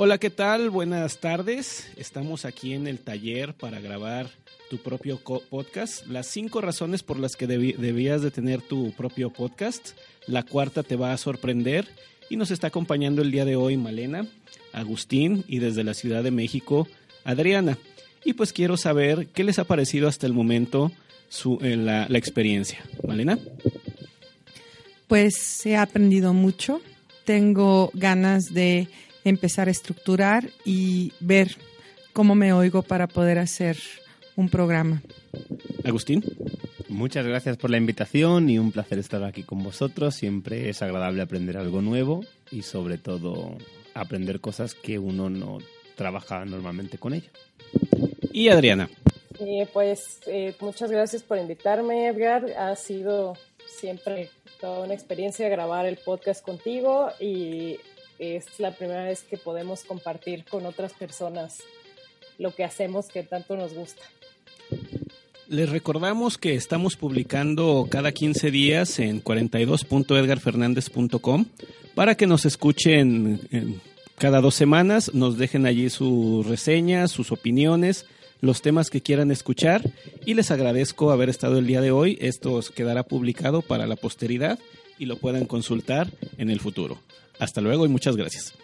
Hola, ¿qué tal? Buenas tardes. Estamos aquí en el taller para grabar tu propio podcast. Las cinco razones por las que debías de tener tu propio podcast. La cuarta te va a sorprender. Y nos está acompañando el día de hoy Malena, Agustín y desde la Ciudad de México, Adriana. Y pues quiero saber qué les ha parecido hasta el momento su, eh, la, la experiencia. Malena. Pues he aprendido mucho. Tengo ganas de empezar a estructurar y ver cómo me oigo para poder hacer un programa. Agustín. Muchas gracias por la invitación y un placer estar aquí con vosotros. Siempre es agradable aprender algo nuevo y sobre todo aprender cosas que uno no trabaja normalmente con ello. Y Adriana. Eh, pues eh, muchas gracias por invitarme, Edgar. Ha sido siempre toda una experiencia grabar el podcast contigo y es la primera vez que podemos compartir con otras personas lo que hacemos que tanto nos gusta. Les recordamos que estamos publicando cada 15 días en 42.edgarfernandez.com para que nos escuchen cada dos semanas, nos dejen allí sus reseñas, sus opiniones, los temas que quieran escuchar y les agradezco haber estado el día de hoy. Esto quedará publicado para la posteridad y lo puedan consultar en el futuro. Hasta luego y muchas gracias.